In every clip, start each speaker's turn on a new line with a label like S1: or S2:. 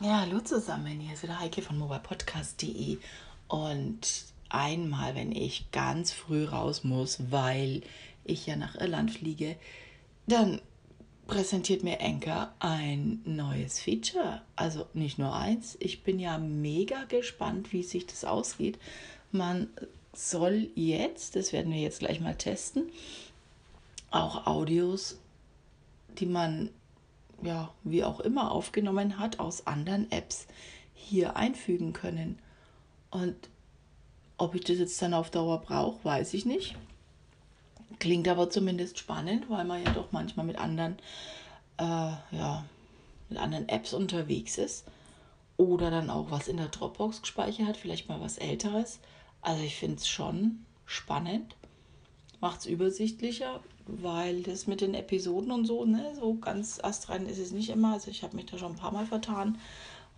S1: Ja, hallo zusammen. Hier ist wieder Heike von mobilepodcast.de. Und einmal, wenn ich ganz früh raus muss, weil ich ja nach Irland fliege, dann präsentiert mir Anchor ein neues Feature. Also nicht nur eins. Ich bin ja mega gespannt, wie sich das ausgeht. Man soll jetzt, das werden wir jetzt gleich mal testen, auch Audios, die man ja, wie auch immer aufgenommen hat, aus anderen Apps hier einfügen können. Und ob ich das jetzt dann auf Dauer brauche, weiß ich nicht. Klingt aber zumindest spannend, weil man ja doch manchmal mit anderen, äh, ja, mit anderen Apps unterwegs ist. Oder dann auch was in der Dropbox gespeichert hat, vielleicht mal was Älteres. Also ich finde es schon spannend macht es übersichtlicher, weil das mit den Episoden und so, ne, so ganz astrein ist es nicht immer. Also ich habe mich da schon ein paar Mal vertan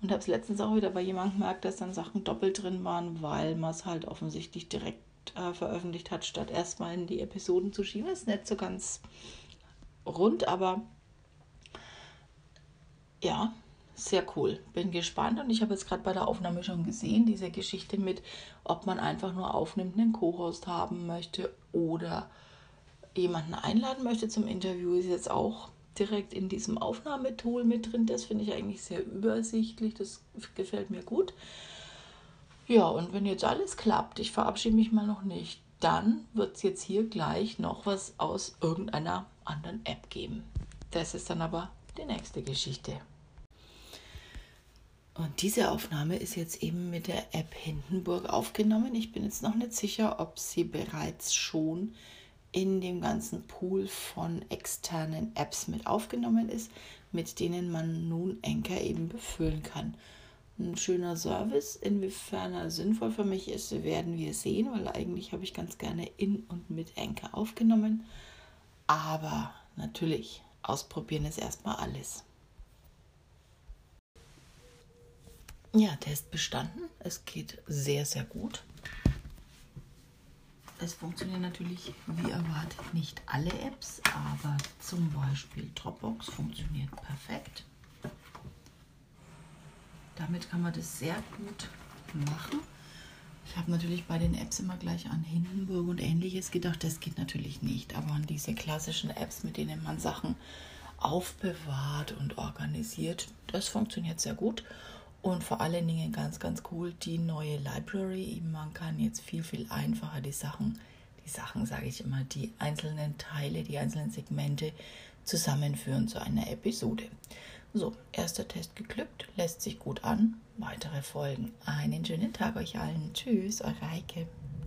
S1: und habe es letztens auch wieder bei jemandem gemerkt, dass dann Sachen doppelt drin waren, weil man es halt offensichtlich direkt äh, veröffentlicht hat, statt erstmal in die Episoden zu schieben. Das ist nicht so ganz rund, aber ja, sehr cool. Bin gespannt und ich habe jetzt gerade bei der Aufnahme schon gesehen, diese Geschichte mit, ob man einfach nur aufnimmt, einen Co-Host haben möchte oder jemanden einladen möchte zum Interview, ist jetzt auch direkt in diesem Aufnahmetool mit drin. Das finde ich eigentlich sehr übersichtlich. Das gefällt mir gut. Ja, und wenn jetzt alles klappt, ich verabschiede mich mal noch nicht, dann wird es jetzt hier gleich noch was aus irgendeiner anderen App geben. Das ist dann aber die nächste Geschichte. Und diese Aufnahme ist jetzt eben mit der App Hindenburg aufgenommen. Ich bin jetzt noch nicht sicher, ob sie bereits schon in dem ganzen Pool von externen Apps mit aufgenommen ist, mit denen man nun Anchor eben befüllen kann. Ein schöner Service, inwiefern er sinnvoll für mich ist, werden wir sehen, weil eigentlich habe ich ganz gerne in und mit Anchor aufgenommen. Aber natürlich, ausprobieren ist erstmal alles. Ja, Test bestanden. Es geht sehr, sehr gut. Es funktionieren natürlich wie erwartet nicht alle Apps, aber zum Beispiel Dropbox funktioniert perfekt. Damit kann man das sehr gut machen. Ich habe natürlich bei den Apps immer gleich an Hindenburg und ähnliches gedacht. Das geht natürlich nicht, aber an diese klassischen Apps, mit denen man Sachen aufbewahrt und organisiert, das funktioniert sehr gut. Und vor allen Dingen ganz, ganz cool, die neue Library. Man kann jetzt viel, viel einfacher die Sachen, die Sachen sage ich immer, die einzelnen Teile, die einzelnen Segmente zusammenführen zu einer Episode. So, erster Test geglückt, lässt sich gut an. Weitere Folgen. Einen schönen Tag euch allen. Tschüss, eure Heike.